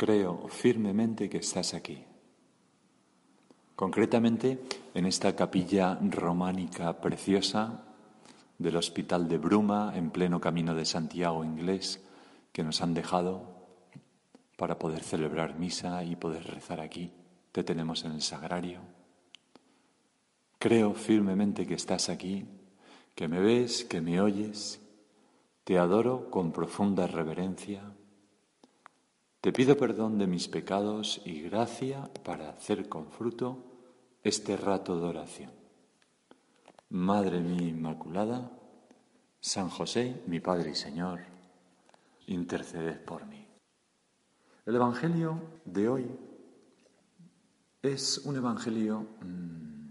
creo firmemente que estás aquí. Concretamente, en esta capilla románica preciosa del Hospital de Bruma, en pleno camino de Santiago inglés, que nos han dejado para poder celebrar misa y poder rezar aquí. Te tenemos en el sagrario. Creo firmemente que estás aquí, que me ves, que me oyes. Te adoro con profunda reverencia. Te pido perdón de mis pecados y gracia para hacer con fruto este rato de oración. Madre mía Inmaculada, San José, mi Padre y Señor, interceded por mí. El Evangelio de hoy es un Evangelio, mm,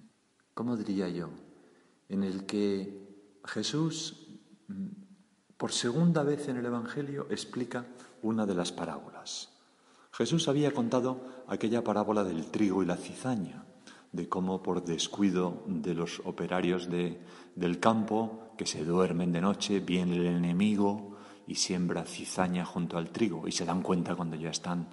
¿cómo diría yo?, en el que Jesús, mm, por segunda vez en el Evangelio, explica una de las parábolas. Jesús había contado aquella parábola del trigo y la cizaña, de cómo por descuido de los operarios de- del campo, que se duermen de noche, viene el enemigo y siembra cizaña junto al trigo y se dan cuenta cuando ya están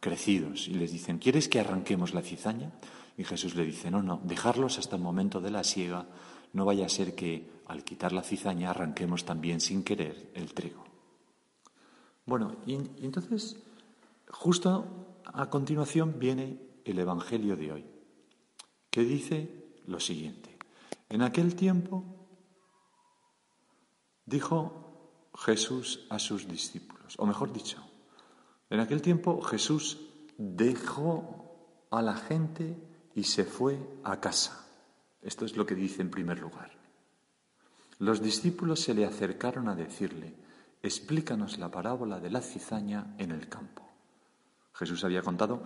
crecidos y les dicen, ¿quieres que arranquemos la cizaña? Y Jesús le dice, no, no, dejarlos hasta el momento de la siega, no vaya a ser que al quitar la cizaña arranquemos también sin querer el trigo. Bueno, y, entonces, justo a continuación viene el Evangelio de hoy, que dice lo siguiente. En aquel tiempo dijo Jesús a sus discípulos, o mejor dicho, en aquel tiempo Jesús dejó a la gente y se fue a casa. Esto es lo que dice en primer lugar. Los discípulos se le acercaron a decirle, explícanos la parábola de la cizaña en el campo. Jesús había contado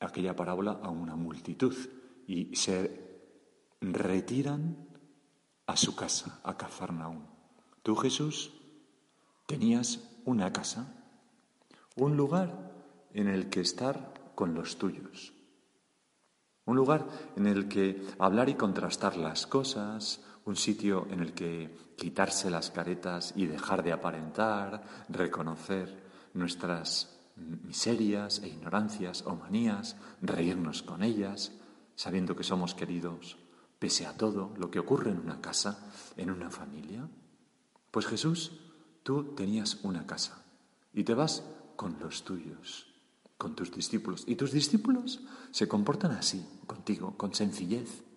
aquella parábola a una multitud y se retiran a su casa, a Cafarnaúm. Tú, Jesús, tenías una casa, un lugar en el que estar con los tuyos, un lugar en el que hablar y contrastar las cosas, un sitio en el que quitarse las caretas y dejar de aparentar, reconocer nuestras miserias e ignorancias o manías, reírnos con ellas, sabiendo que somos queridos pese a todo lo que ocurre en una casa, en una familia. Pues Jesús, tú tenías una casa y te vas con los tuyos, con tus discípulos. Y tus discípulos se comportan así contigo, con sencillez.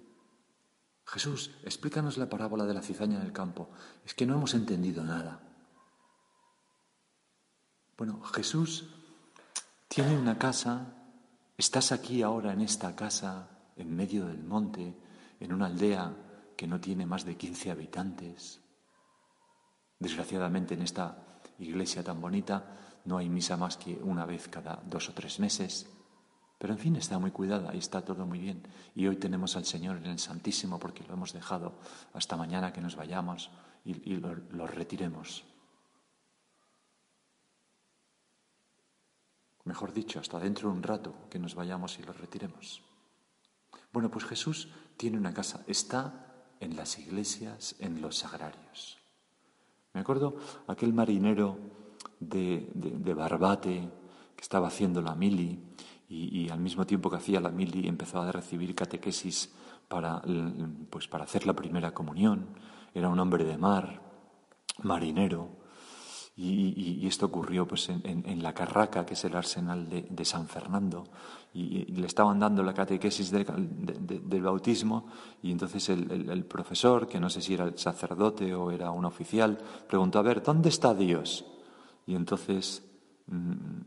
Jesús, explícanos la parábola de la cizaña en el campo. Es que no hemos entendido nada. Bueno, Jesús tiene una casa, estás aquí ahora en esta casa, en medio del monte, en una aldea que no tiene más de 15 habitantes. Desgraciadamente en esta iglesia tan bonita no hay misa más que una vez cada dos o tres meses. Pero en fin, está muy cuidada y está todo muy bien. Y hoy tenemos al Señor en el Santísimo porque lo hemos dejado hasta mañana que nos vayamos y, lo retiremos. Mejor dicho, hasta dentro de un rato que nos vayamos y lo retiremos. Bueno, pues Jesús tiene una casa, está en las iglesias, en los sagrarios. Me acuerdo aquel marinero de, de, de Barbate que estaba haciendo la mili y, y, al mismo tiempo que hacía la mili empezó a recibir catequesis para, pues, para hacer la primera comunión. Era un hombre de mar, marinero, y, y, y, esto ocurrió pues, en, en, en, la Carraca, que es el arsenal de, de San Fernando, y, y, le estaban dando la catequesis de, de, del bautismo, y entonces el, el, el, profesor, que no sé si era el sacerdote o era un oficial, preguntó, a ver, ¿dónde está Dios? Y entonces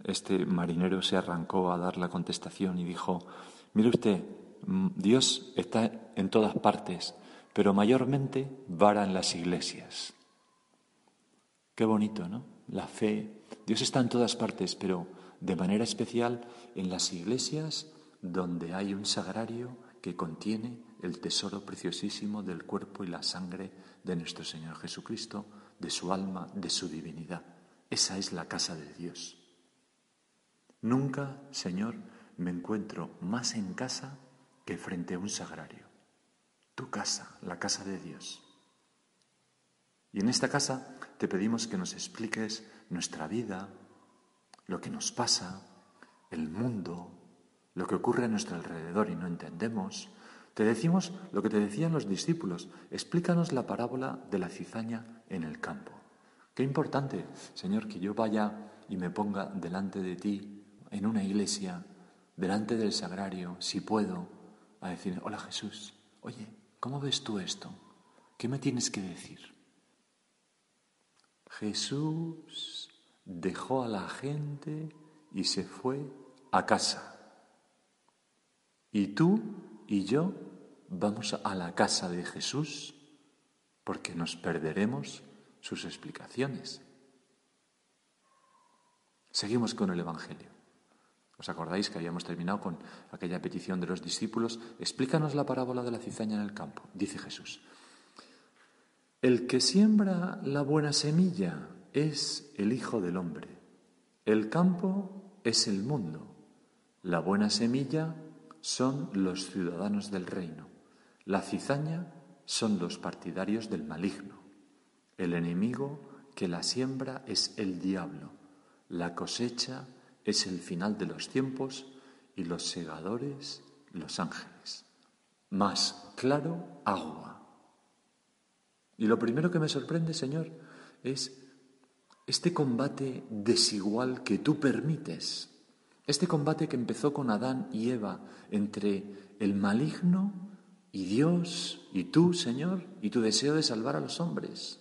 este marinero se arrancó a dar la contestación y dijo, mire usted, mm, Dios está en todas partes, pero mayormente vara en las iglesias. Qué bonito, ¿no? La fe. Dios está en todas partes, pero de manera especial en las iglesias donde hay un sagrario que contiene el tesoro preciosísimo del cuerpo y la sangre de nuestro Señor Jesucristo, de su alma, de su divinidad. Esa es la casa de Dios. Nunca, Señor, me encuentro más en casa que frente a un sagrario. Tu casa, la casa de Dios. Y en esta casa te pedimos que nos expliques nuestra vida, lo que nos pasa, el mundo, lo que ocurre a nuestro alrededor y no entendemos. Te decimos lo que te decían los discípulos. Explícanos la parábola de la cizaña en el campo. Qué importante, Señor, que yo vaya y me ponga delante de ti en una iglesia, delante del sagrario, si puedo, a decir, hola Jesús, oye, ¿cómo ves tú esto? ¿Qué me tienes que decir? Jesús dejó a la gente y se fue a casa. Y tú y yo vamos a la casa de Jesús porque nos perderemos sus explicaciones. Seguimos con el Evangelio. ¿Os acordáis que habíamos terminado con aquella petición de los discípulos? Explícanos la parábola de la cizaña en el campo, dice Jesús. El que siembra la buena semilla es el Hijo del Hombre. El campo es el mundo. La buena semilla son los ciudadanos del reino. La cizaña son los partidarios del maligno. El enemigo que la siembra es el diablo. La cosecha es el final de los tiempos y los segadores los ángeles. Más claro, agua. Y lo primero que me sorprende, Señor, es este combate desigual que tú permites. Este combate que empezó con Adán y Eva entre el maligno y Dios y tú, Señor, y tu deseo de salvar a los hombres.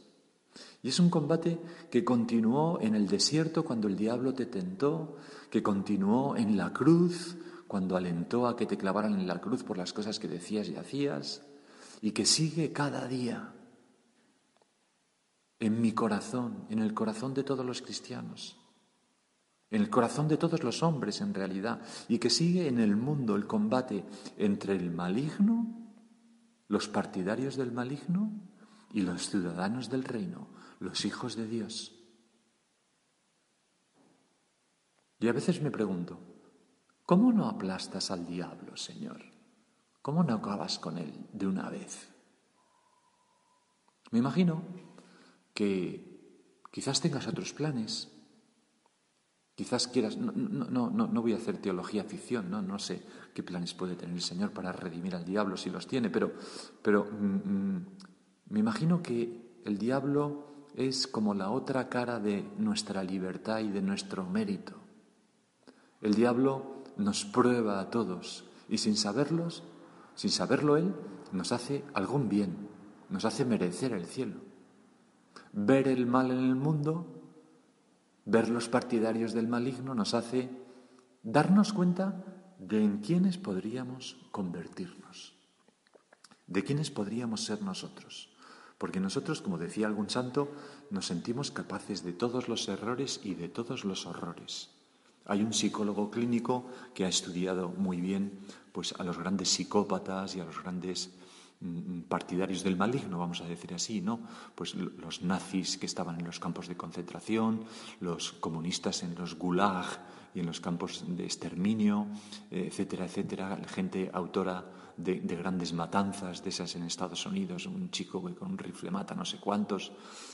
Y es un combate que continuó en el desierto cuando el diablo te tentó, que continuó en la cruz cuando alentó a que te clavaran en la cruz por las cosas que decías y hacías, y que sigue cada día en mi corazón, en el corazón de todos los cristianos, en el corazón de todos los hombres en realidad, y que sigue en el mundo el combate entre el maligno, los partidarios del maligno y los ciudadanos del reino, los hijos de Dios. Y a veces me pregunto, ¿cómo no aplastas al diablo, Señor? ¿Cómo no acabas con él de una vez? Me imagino que quizás tengas otros planes, quizás quieras, no, no, no, no voy a hacer teología ficción, no, no sé qué planes puede tener el Señor para redimir al diablo si los tiene, pero, pero mm, mm, me imagino que el diablo es como la otra cara de nuestra libertad y de nuestro mérito. El diablo nos prueba a todos y sin saberlos, sin saberlo él, nos hace algún bien, nos hace merecer el cielo. Ver el mal en el mundo, ver los partidarios del maligno nos hace darnos cuenta de en quiénes podríamos convertirnos, de quiénes podríamos ser nosotros. Porque nosotros, como decía algún santo, nos sentimos capaces de todos los errores y de todos los horrores. Hay un psicólogo clínico que ha estudiado muy bien pues, a los grandes psicópatas y a los grandes mm, partidarios del maligno, vamos a decir así, ¿no? Pues los nazis que estaban en los campos de concentración, los comunistas en los gulag y en los campos de exterminio, etcétera, etcétera, gente autora de, grandes matanzas, de esas en Estados Unidos, un chico que con un rifle mata no sé cuántos.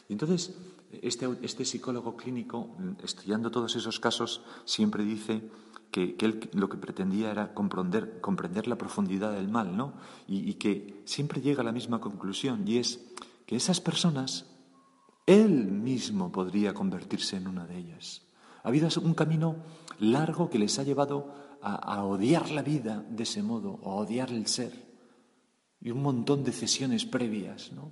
Y entonces, este, este psicólogo clínico, estudiando todos esos casos, siempre dice que, él lo que pretendía era comprender, comprender la profundidad del mal, ¿no? Y, y que siempre llega a la misma conclusión, y es que esas personas, él mismo podría convertirse en una de ellas. Ha habido un camino largo que les ha llevado a, odiar la vida de ese modo, o a odiar el ser. Y un montón de cesiones previas, ¿no?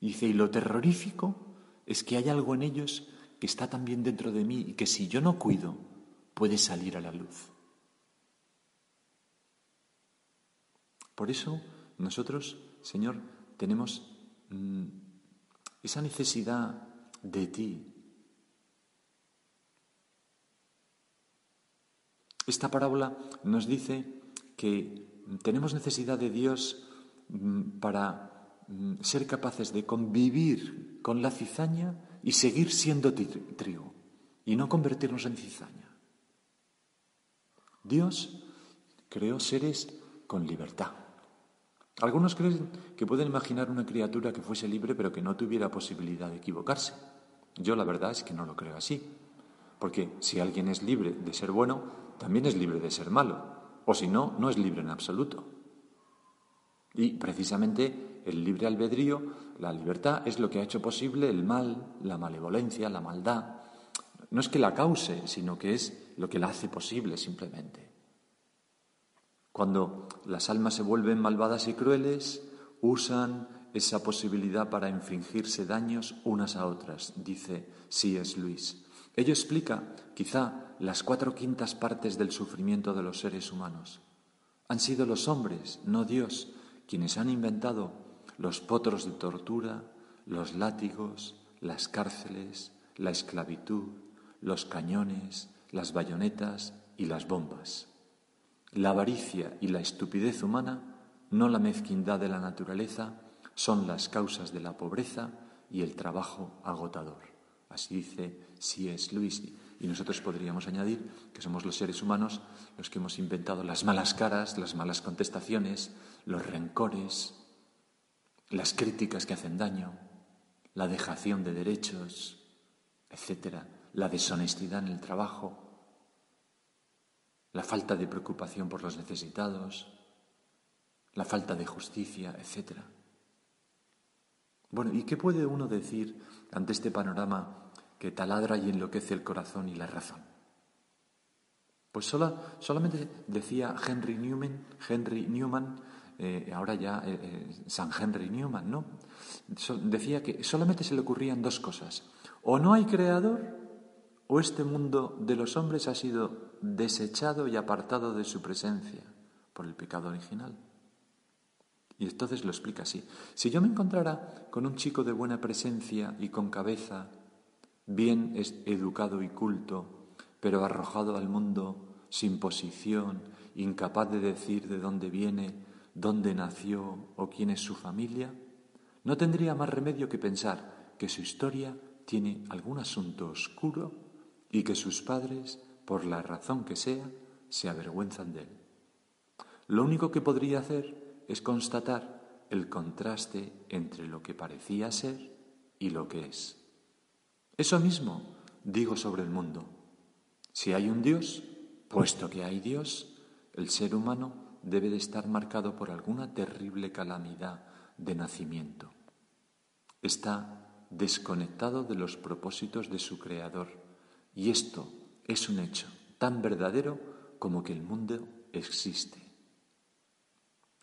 dice, y lo terrorífico es que hay algo en ellos que está también dentro de mí y que si yo no cuido, puede salir a la luz. Por eso nosotros, Señor, tenemos mm, esa necesidad de ti, Esta parábola nos dice que tenemos necesidad de Dios mm, para mm, ser capaces de convivir con la cizaña y seguir siendo trigo y no convertirnos en cizaña. Dios creó seres con libertad. Algunos creen que pueden imaginar una criatura que fuese libre pero que no tuviera posibilidad de equivocarse. Yo la verdad es que no lo creo así, porque si alguien es libre de ser bueno, también es libre de ser malo, o si no, no es libre en absoluto. Y precisamente el libre albedrío, la libertad, es lo que ha hecho posible el mal, la malevolencia, la maldad. No es que la cause, sino que es lo que la hace posible simplemente. Cuando las almas se vuelven malvadas y crueles, usan esa posibilidad para infringirse daños unas a otras, dice C.S. Luis. Ello explica, quizá, las cuatro quintas partes del sufrimiento de los seres humanos. Han sido los hombres, no Dios, quienes han inventado los potros de tortura, los látigos, las cárceles, la esclavitud, los cañones, las bayonetas y las bombas. La avaricia y la estupidez humana, no la mezquindad de la naturaleza, son las causas de la pobreza y el trabajo agotador. Así dice C.S. Lewis. Y nosotros podríamos añadir que somos los seres humanos los que hemos inventado las malas caras, las malas contestaciones, los rencores, las críticas que hacen daño, la dejación de derechos, etcétera, la deshonestidad en el trabajo, la falta de preocupación por los necesitados, la falta de justicia, etc. Bueno, ¿y qué puede uno decir ante este panorama que taladra y enloquece el corazón y la razón? Pues solamente decía Henry Newman, Henry Newman eh, ahora ya eh, eh, San Henry Newman, ¿no? decía que solamente se le ocurrían dos cosas. O no hay creador ¿O este mundo de los hombres ha sido desechado y apartado de su presencia por el pecado original? Y entonces lo explica así. Si yo me encontrara con un chico de buena presencia y con cabeza, bien educado y culto, pero arrojado al mundo sin posición, incapaz de decir de dónde viene, dónde nació o quién es su familia, no tendría más remedio que pensar que su historia tiene algún asunto oscuro y que sus padres, por la razón que sea, se avergüenzan de él. Lo único que podría hacer es constatar el contraste entre lo que parecía ser y lo que es. Eso mismo digo sobre el mundo. Si hay un Dios, puesto que hay Dios, el ser humano debe de estar marcado por alguna terrible calamidad de nacimiento. Está desconectado de los propósitos de su Creador y esto es un hecho tan verdadero como que el mundo existe.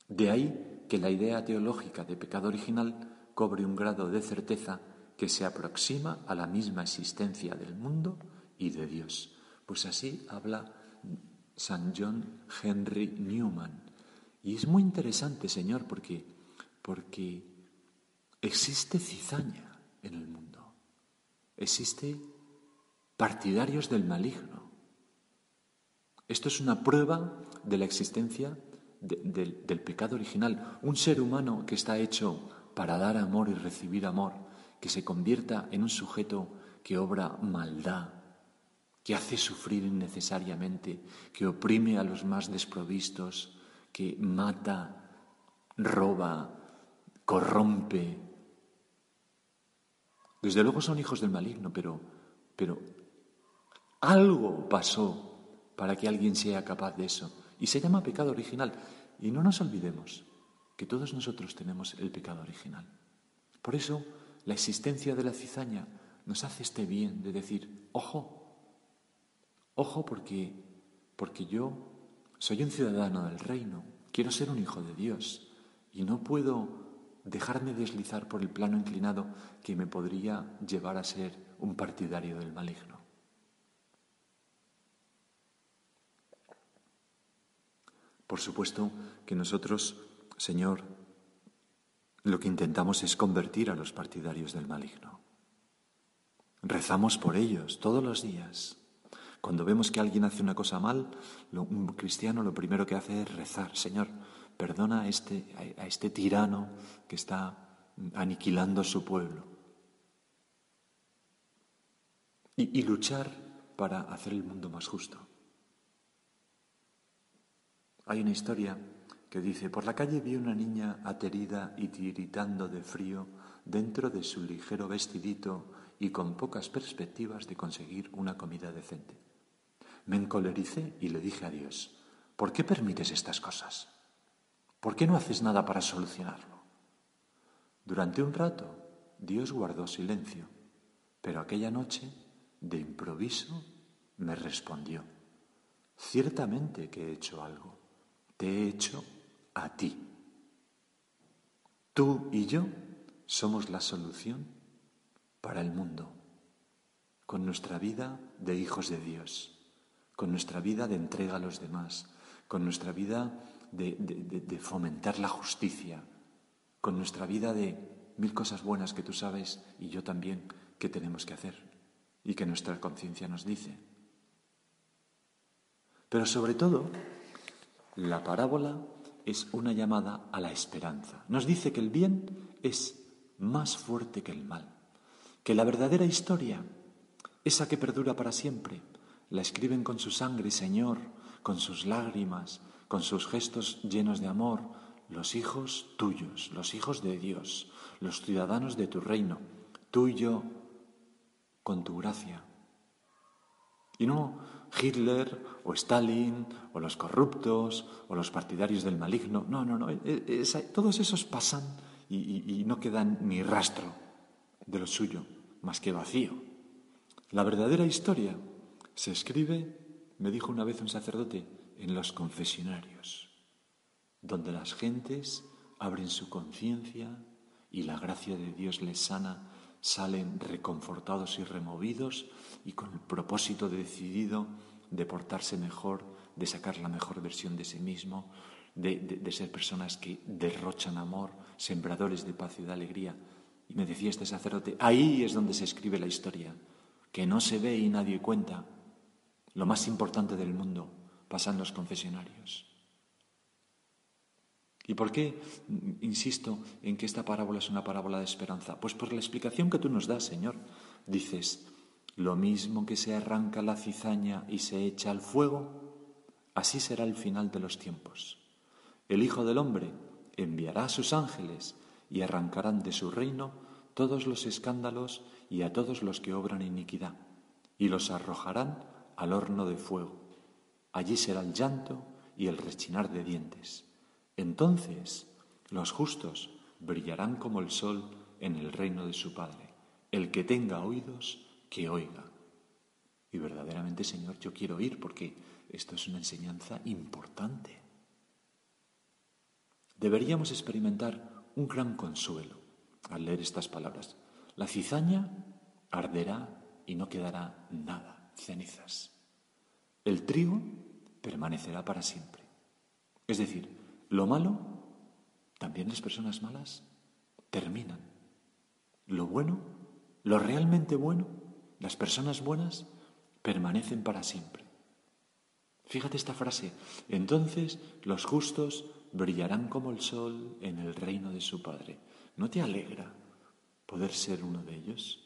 De ahí que la idea teológica de pecado original cobre un grado de certeza que se aproxima a la misma existencia del mundo y de Dios. Pues así habla San John Henry Newman. Y es muy interesante, Señor, porque, porque existe cizaña en el mundo. Existe partidarios del maligno. Esto es una prueba de la existencia del pecado original. Un ser humano que está hecho para dar amor y recibir amor, que se convierta en un sujeto que obra maldad, que hace sufrir innecesariamente, que oprime a los más desprovistos, que mata, roba, corrompe. Desde luego son hijos del maligno, pero, pero algo pasó para que alguien sea capaz de eso. Y se llama pecado original. Y no nos olvidemos que todos nosotros tenemos el pecado original. Por eso la existencia de la cizaña nos hace este bien de decir, ojo, ojo porque, porque yo soy un ciudadano del reino, quiero ser un hijo de Dios y no puedo dejarme deslizar por el plano inclinado que me podría llevar a ser un partidario del maligno. Por supuesto que nosotros, Señor, lo que intentamos es convertir a los partidarios del maligno. Rezamos por ellos todos los días, Cuando vemos que alguien hace una cosa mal, un cristiano lo primero que hace es rezar, Señor, perdona a este, este tirano que está aniquilando a su pueblo. Y luchar para hacer el mundo más justo. Hay una historia que dice, por la calle vi una niña aterida y tiritando de frío dentro de su ligero vestidito y con pocas perspectivas de conseguir una comida decente. Me encolericé y le dije a Dios, ¿por qué permites estas cosas? ¿Por qué no haces nada para solucionarlo? Durante un rato Dios guardó silencio, pero aquella noche, de improviso, me respondió, ciertamente que he hecho algo, te he hecho a ti. Tú y yo somos la solución para el mundo, con nuestra vida de hijos de Dios, con nuestra vida de entrega a los demás, con nuestra vida de, de- fomentar la justicia, con nuestra vida de mil cosas buenas que tú sabes y yo también que tenemos que hacer y que nuestra conciencia nos dice. Pero sobre todo, la parábola es una llamada a la esperanza. Nos dice que el bien es más fuerte que el mal, que la verdadera historia, esa que perdura para siempre, la escriben con su sangre, Señor, con sus lágrimas, con sus gestos llenos de amor, los hijos tuyos, los hijos de Dios, los ciudadanos de tu reino, tú y yo, con tu gracia. Y no Hitler o Stalin o los corruptos o los partidarios del maligno. No, no, no. e- e- esa- todos esos pasan y, y- y no quedan ni rastro de lo suyo, más que vacío. La verdadera historia se escribe, me dijo una vez un sacerdote, en los confesionarios, donde las gentes abren su conciencia y la gracia de Dios les sana, salen reconfortados y removidos y con el propósito decidido de portarse mejor, de sacar la mejor versión de sí mismo, de, de- ser personas que derrochan amor, sembradores de paz y de alegría. Y me decía este sacerdote, ahí es donde se escribe la historia, que no se ve y nadie cuenta. Lo más importante del mundo pasa en los confesionarios. ¿Y por qué insisto en que esta parábola es una parábola de esperanza? Pues por la explicación que tú nos das, Señor. Dices, lo mismo que se arranca la cizaña y se echa al fuego, así será el final de los tiempos. El Hijo del Hombre enviará a sus ángeles y arrancarán de su reino todos los escándalos y a todos los que obran iniquidad, y los arrojarán al horno de fuego. Allí será el llanto y el rechinar de dientes. Entonces los justos brillarán como el sol en el reino de su Padre. El que tenga oídos, que oiga. Y verdaderamente, Señor, yo quiero oír porque esto es una enseñanza importante. Deberíamos experimentar un gran consuelo al leer estas palabras. La cizaña arderá y no quedará nada, cenizas. El trigo permanecerá para siempre. Es decir, lo malo, también las personas malas, terminan. Lo bueno, lo realmente bueno, las personas buenas, permanecen para siempre. Fíjate esta frase. Entonces los justos brillarán como el sol en el reino de su Padre. ¿No te alegra poder ser uno de ellos?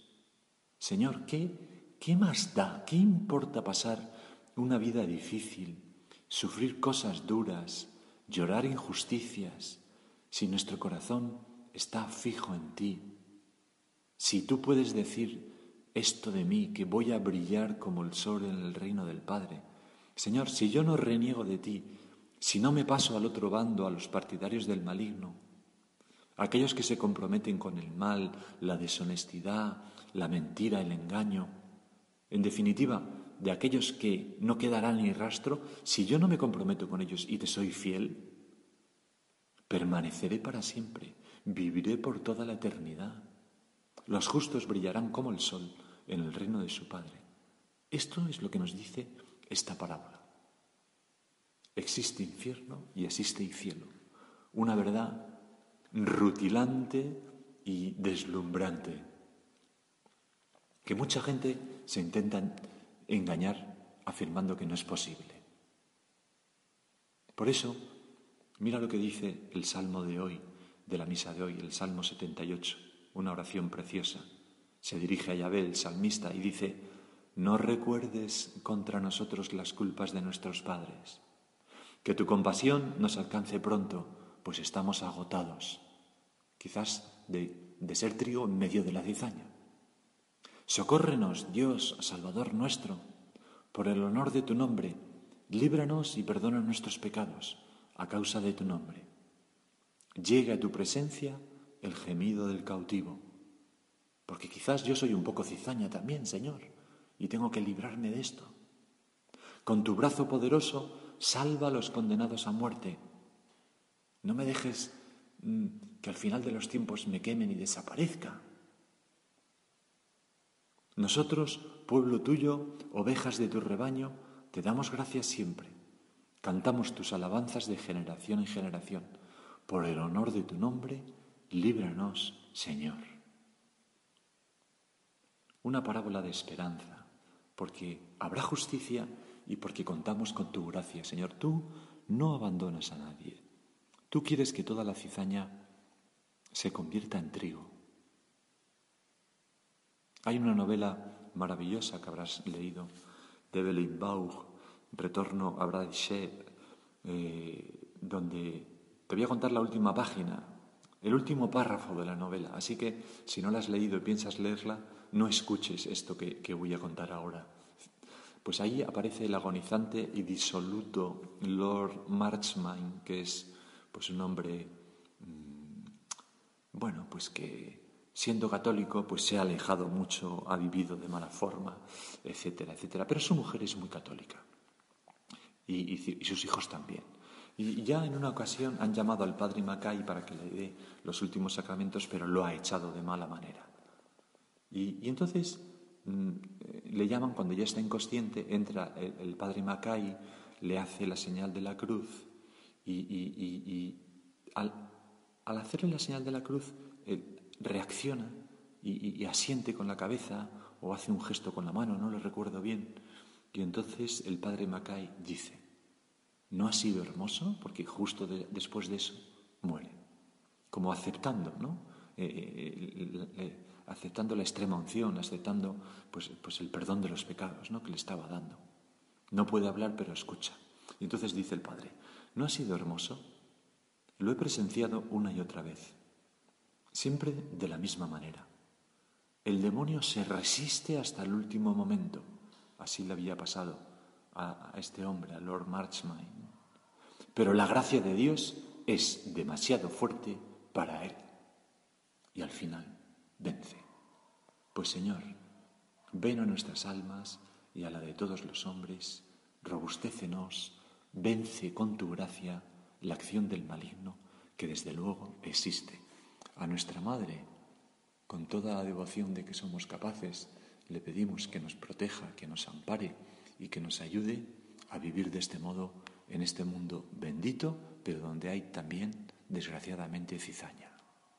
Señor, ¿qué, qué más da? ¿Qué importa pasar una vida difícil, sufrir cosas duras, llorar injusticias, si nuestro corazón está fijo en ti? Si tú puedes decir esto de mí, que voy a brillar como el sol en el reino del Padre. Señor, si yo no reniego de ti, si no me paso al otro bando, a los partidarios del maligno, aquellos que se comprometen con el mal, la deshonestidad, la mentira, el engaño, en definitiva, de aquellos que no quedarán ni rastro, si yo no me comprometo con ellos y te soy fiel, permaneceré para siempre, viviré por toda la eternidad. Los justos brillarán como el sol en el reino de su Padre. Esto es lo que nos dice esta parábola. Existe infierno y existe cielo. Una verdad rutilante y deslumbrante. Que mucha gente se intenta engañar afirmando que no es posible. Por eso, mira lo que dice el Salmo de hoy, de la misa de hoy, el Salmo 78, una oración preciosa. Se dirige a Yahvé, el salmista, y dice, no recuerdes contra nosotros las culpas de nuestros padres. Que tu compasión nos alcance pronto, pues estamos agotados, quizás de, de ser trigo en medio de la cizaña. Socórrenos, Dios, Salvador nuestro, por el honor de tu nombre, líbranos y perdona nuestros pecados a causa de tu nombre. Llega a tu presencia el gemido del cautivo, porque quizás yo soy un poco cizaña también, Señor, y tengo que librarme de esto. Con tu brazo poderoso, salva a los condenados a muerte. No me dejes mm, que al final de los tiempos me quemen y desaparezca. Nosotros, pueblo tuyo, ovejas de tu rebaño, te damos gracias siempre. Cantamos tus alabanzas de generación en generación. Por el honor de tu nombre, líbranos, Señor. Una parábola de esperanza, porque habrá justicia y porque contamos con tu gracia, Señor. Tú no abandonas a nadie. Tú quieres que toda la cizaña se convierta en trigo. Hay una novela maravillosa que habrás leído de Evelyn Baugh, Retorno a Bradshaw, eh, donde te voy a contar la última página, el último párrafo de la novela. Así que si no la has leído y piensas leerla, no escuches esto que, que voy a contar ahora. Pues ahí aparece el agonizante y disoluto Lord Marchmain, que es pues un hombre, mm, bueno, pues que siendo católico, pues se ha alejado mucho, ha vivido de mala forma, etcétera, etcétera. Pero su mujer es muy católica y, sus hijos también. Y ya en una ocasión han llamado al padre Macay para que le dé los últimos sacramentos, pero lo ha echado de mala manera. Y, entonces mm, le llaman cuando ya está inconsciente, entra el, padre Macay, le hace la señal de la cruz y, al, al, hacerle la señal de la cruz, reacciona y, asiente con la cabeza o hace un gesto con la mano, no lo recuerdo bien. Y entonces el padre Macay dice, ¿no ha sido hermoso? Porque justo después de eso muere, como aceptando, ¿no? Eh, eh, eh, aceptando la extrema unción, aceptando pues, pues el perdón de los pecados ¿no? que le estaba dando. No puede hablar, pero escucha. Y entonces dice el padre, ¿no ha sido hermoso? Lo he presenciado una y otra vez siempre de la misma manera. El demonio se resiste hasta el último momento. Así le había pasado a, este hombre, a Lord Marchmain. Pero la gracia de Dios es demasiado fuerte para él. Y al final vence. Pues Señor, ven a nuestras almas y a la de todos los hombres, robustécenos, vence con tu gracia la acción del maligno que desde luego existe a nuestra Madre, con toda la devoción de que somos capaces, le pedimos que nos proteja, que nos ampare y que nos ayude a vivir de este modo en este mundo bendito, pero donde hay también, desgraciadamente, cizaña.